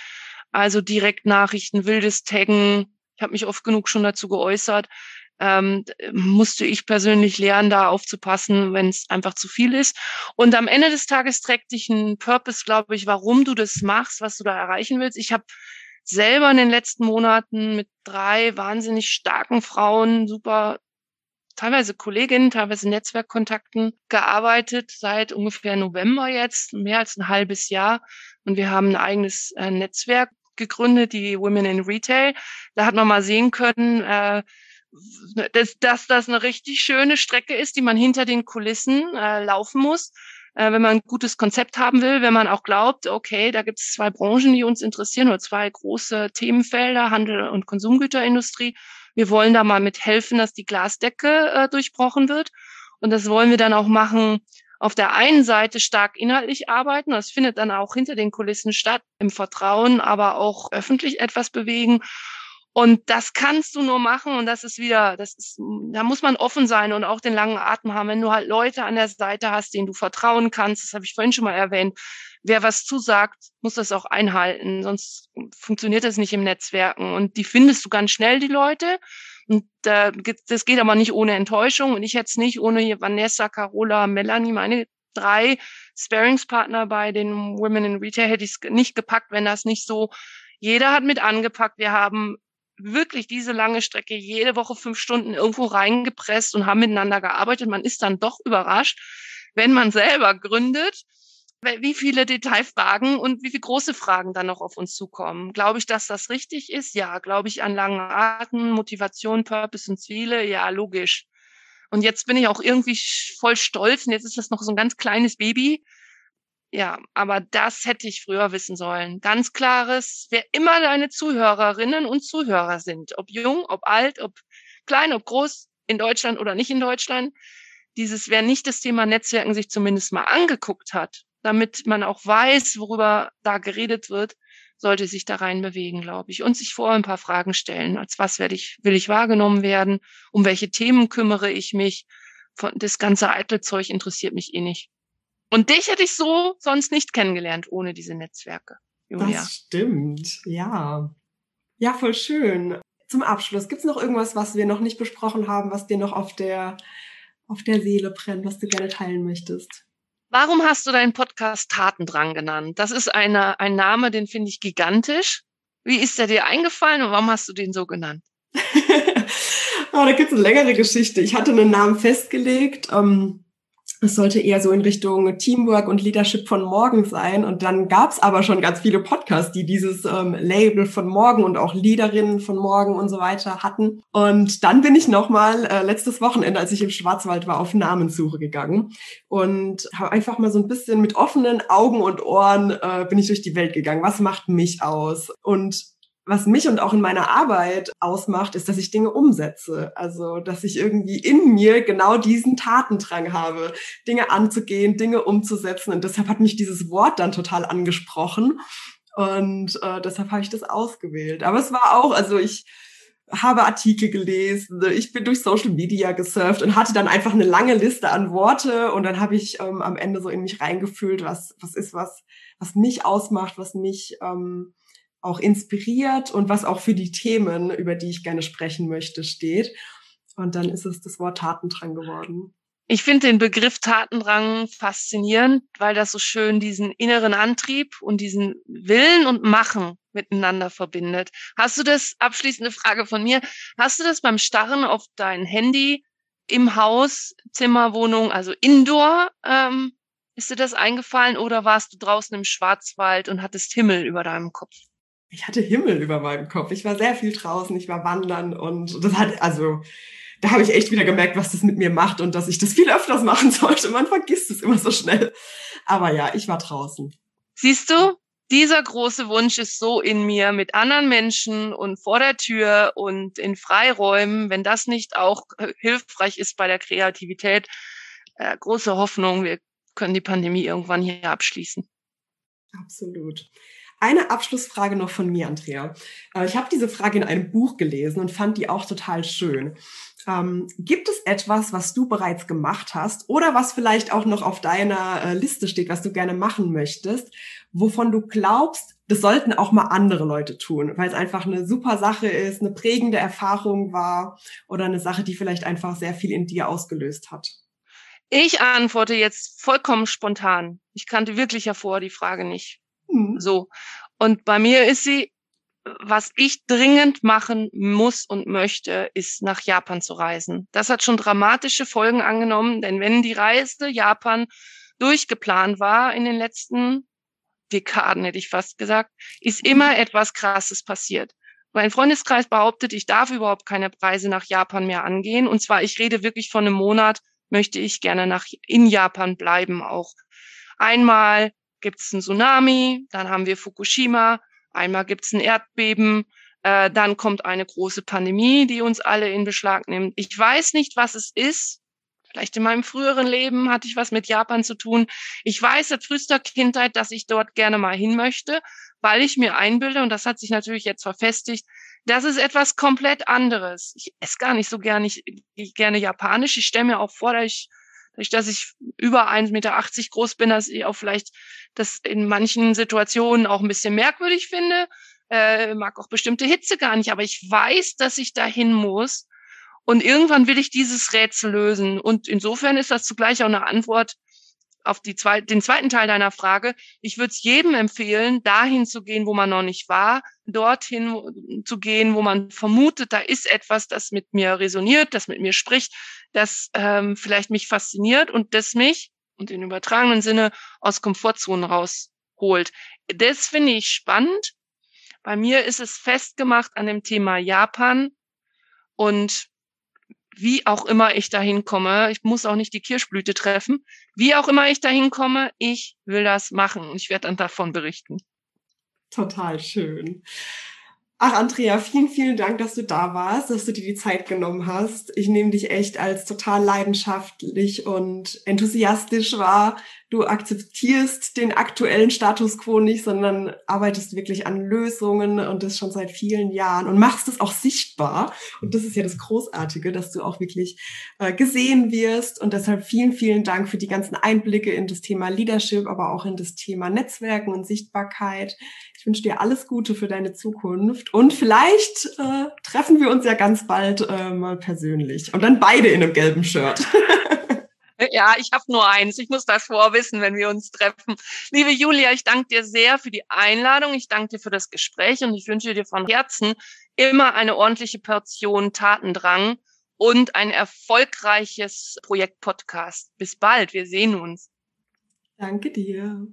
Also direkt Nachrichten, wildes Taggen, ich habe mich oft genug schon dazu geäußert, ähm, musste ich persönlich lernen, da aufzupassen, wenn es einfach zu viel ist. Und am Ende des Tages trägt dich ein Purpose, glaube ich, warum du das machst, was du da erreichen willst. Ich habe selber in den letzten Monaten mit drei wahnsinnig starken Frauen, super teilweise Kolleginnen, teilweise Netzwerkkontakten gearbeitet seit ungefähr November jetzt, mehr als ein halbes Jahr. Und wir haben ein eigenes äh, Netzwerk gegründet, die Women in Retail. Da hat man mal sehen können, äh, dass, dass das eine richtig schöne Strecke ist, die man hinter den Kulissen äh, laufen muss, äh, wenn man ein gutes Konzept haben will, wenn man auch glaubt, okay, da gibt es zwei Branchen, die uns interessieren oder zwei große Themenfelder, Handel und Konsumgüterindustrie. Wir wollen da mal mit helfen, dass die Glasdecke äh, durchbrochen wird. Und das wollen wir dann auch machen, auf der einen Seite stark inhaltlich arbeiten, das findet dann auch hinter den Kulissen statt, im Vertrauen, aber auch öffentlich etwas bewegen. Und das kannst du nur machen und das ist wieder, das ist, da muss man offen sein und auch den langen Atem haben. Wenn du halt Leute an der Seite hast, denen du vertrauen kannst, das habe ich vorhin schon mal erwähnt, wer was zusagt, muss das auch einhalten, sonst funktioniert das nicht im Netzwerken. Und die findest du ganz schnell, die Leute. Und äh, das geht aber nicht ohne Enttäuschung. Und ich hätte es nicht ohne Vanessa, Carola, Melanie, meine drei Sparingspartner bei den Women in Retail hätte ich es nicht gepackt, wenn das nicht so. Jeder hat mit angepackt. Wir haben wirklich diese lange Strecke jede Woche fünf Stunden irgendwo reingepresst und haben miteinander gearbeitet. Man ist dann doch überrascht, wenn man selber gründet, wie viele Detailfragen und wie viele große Fragen dann noch auf uns zukommen. Glaube ich, dass das richtig ist? Ja. Glaube ich an langen Arten, Motivation, Purpose und Ziele? Ja, logisch. Und jetzt bin ich auch irgendwie voll stolz und jetzt ist das noch so ein ganz kleines Baby. Ja, aber das hätte ich früher wissen sollen. Ganz klares, wer immer deine Zuhörerinnen und Zuhörer sind, ob jung, ob alt, ob klein, ob groß, in Deutschland oder nicht in Deutschland, dieses, wer nicht das Thema Netzwerken sich zumindest mal angeguckt hat damit man auch weiß, worüber da geredet wird, sollte sich da rein bewegen, glaube ich, und sich vorher ein paar Fragen stellen. Als was werde ich, will ich wahrgenommen werden? Um welche Themen kümmere ich mich? Das ganze eitle Zeug interessiert mich eh nicht. Und dich hätte ich so sonst nicht kennengelernt ohne diese Netzwerke. Julia. Das stimmt, ja. Ja, voll schön. Zum Abschluss, gibt's noch irgendwas, was wir noch nicht besprochen haben, was dir noch auf der, auf der Seele brennt, was du gerne teilen möchtest? Warum hast du deinen Podcast Tatendrang genannt? Das ist eine, ein Name, den finde ich gigantisch. Wie ist der dir eingefallen und warum hast du den so genannt? oh, da gibt es eine längere Geschichte. Ich hatte einen Namen festgelegt. Ähm, es sollte eher so in Richtung Teamwork und Leadership von morgen sein. Und dann gab es aber schon ganz viele Podcasts, die dieses ähm, Label von morgen und auch Leaderinnen von morgen und so weiter hatten. Und dann bin ich nochmal äh, letztes Wochenende, als ich im Schwarzwald war, auf Namenssuche gegangen und habe einfach mal so ein bisschen mit offenen Augen und Ohren äh, bin ich durch die Welt gegangen. Was macht mich aus? Und was mich und auch in meiner Arbeit ausmacht, ist, dass ich Dinge umsetze. Also, dass ich irgendwie in mir genau diesen Tatendrang habe, Dinge anzugehen, Dinge umzusetzen. Und deshalb hat mich dieses Wort dann total angesprochen. Und äh, deshalb habe ich das ausgewählt. Aber es war auch, also ich habe Artikel gelesen, ich bin durch Social Media gesurft und hatte dann einfach eine lange Liste an Worte und dann habe ich ähm, am Ende so in mich reingefühlt, was was ist was was mich ausmacht, was mich ähm, auch inspiriert und was auch für die Themen, über die ich gerne sprechen möchte, steht. Und dann ist es das Wort Tatendrang geworden. Ich finde den Begriff Tatendrang faszinierend, weil das so schön diesen inneren Antrieb und diesen Willen und Machen miteinander verbindet. Hast du das, abschließende Frage von mir, hast du das beim Starren auf dein Handy im Haus, Zimmer, Wohnung, also Indoor, ähm, ist dir das eingefallen oder warst du draußen im Schwarzwald und hattest Himmel über deinem Kopf? Ich hatte Himmel über meinem Kopf. Ich war sehr viel draußen, ich war wandern und das hat, also, da habe ich echt wieder gemerkt, was das mit mir macht und dass ich das viel öfters machen sollte. Man vergisst es immer so schnell. Aber ja, ich war draußen. Siehst du, dieser große Wunsch ist so in mir mit anderen Menschen und vor der Tür und in Freiräumen, wenn das nicht auch hilfreich ist bei der Kreativität, äh, große Hoffnung, wir können die Pandemie irgendwann hier abschließen. Absolut. Eine Abschlussfrage noch von mir, Andrea. Äh, ich habe diese Frage in einem Buch gelesen und fand die auch total schön. Ähm, gibt es etwas, was du bereits gemacht hast oder was vielleicht auch noch auf deiner äh, Liste steht, was du gerne machen möchtest, wovon du glaubst, das sollten auch mal andere Leute tun, weil es einfach eine super Sache ist, eine prägende Erfahrung war oder eine Sache, die vielleicht einfach sehr viel in dir ausgelöst hat? Ich antworte jetzt vollkommen spontan. Ich kannte wirklich hervor die Frage nicht. Mhm. So. Und bei mir ist sie, was ich dringend machen muss und möchte, ist nach Japan zu reisen. Das hat schon dramatische Folgen angenommen, denn wenn die Reise Japan durchgeplant war in den letzten Dekaden, hätte ich fast gesagt, ist immer mhm. etwas Krasses passiert. Mein Freundeskreis behauptet, ich darf überhaupt keine Preise nach Japan mehr angehen. Und zwar, ich rede wirklich von einem Monat, möchte ich gerne nach, in Japan bleiben auch. Einmal gibt es einen Tsunami, dann haben wir Fukushima, einmal gibt es ein Erdbeben, Äh, dann kommt eine große Pandemie, die uns alle in Beschlag nimmt. Ich weiß nicht, was es ist. Vielleicht in meinem früheren Leben hatte ich was mit Japan zu tun. Ich weiß seit frühester Kindheit, dass ich dort gerne mal hin möchte, weil ich mir einbilde, und das hat sich natürlich jetzt verfestigt, das ist etwas komplett anderes. Ich esse gar nicht so gerne, ich, ich gerne Japanisch. Ich stelle mir auch vor, dass ich, dadurch, dass ich über 1,80 Meter groß bin, dass ich auch vielleicht das in manchen Situationen auch ein bisschen merkwürdig finde. Äh, mag auch bestimmte Hitze gar nicht, aber ich weiß, dass ich dahin muss. Und irgendwann will ich dieses Rätsel lösen. Und insofern ist das zugleich auch eine Antwort auf die zwei, den zweiten Teil deiner Frage. Ich würde es jedem empfehlen, dahin zu gehen, wo man noch nicht war, dorthin zu gehen, wo man vermutet, da ist etwas, das mit mir resoniert, das mit mir spricht, das ähm, vielleicht mich fasziniert und das mich und in übertragenen Sinne aus Komfortzonen rausholt. Das finde ich spannend. Bei mir ist es festgemacht an dem Thema Japan und wie auch immer ich dahin komme, ich muss auch nicht die Kirschblüte treffen, wie auch immer ich dahin komme, ich will das machen und ich werde dann davon berichten. Total schön. Ach, Andrea, vielen, vielen Dank, dass du da warst, dass du dir die Zeit genommen hast. Ich nehme dich echt als total leidenschaftlich und enthusiastisch wahr. Du akzeptierst den aktuellen Status quo nicht, sondern arbeitest wirklich an Lösungen und das schon seit vielen Jahren und machst es auch sichtbar. Und das ist ja das Großartige, dass du auch wirklich äh, gesehen wirst. Und deshalb vielen, vielen Dank für die ganzen Einblicke in das Thema Leadership, aber auch in das Thema Netzwerken und Sichtbarkeit. Ich wünsche dir alles Gute für deine Zukunft und vielleicht äh, treffen wir uns ja ganz bald äh, mal persönlich und dann beide in einem gelben Shirt. Ja, ich habe nur eins. Ich muss das vorwissen, wenn wir uns treffen. Liebe Julia, ich danke dir sehr für die Einladung. Ich danke dir für das Gespräch und ich wünsche dir von Herzen immer eine ordentliche Portion Tatendrang und ein erfolgreiches Projekt Podcast. Bis bald. Wir sehen uns. Danke dir.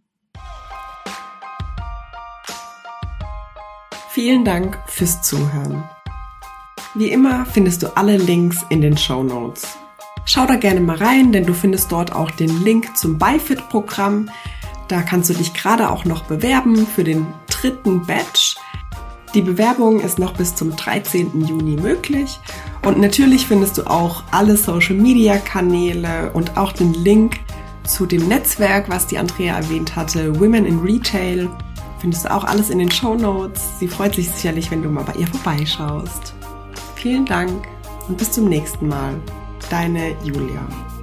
Vielen Dank fürs Zuhören. Wie immer findest du alle Links in den Show Notes. Schau da gerne mal rein, denn du findest dort auch den Link zum BiFit-Programm. Da kannst du dich gerade auch noch bewerben für den dritten Batch. Die Bewerbung ist noch bis zum 13. Juni möglich. Und natürlich findest du auch alle Social-Media-Kanäle und auch den Link zu dem Netzwerk, was die Andrea erwähnt hatte, Women in Retail findest du auch alles in den Show Notes. Sie freut sich sicherlich, wenn du mal bei ihr vorbeischaust. Vielen Dank und bis zum nächsten Mal. Deine Julia.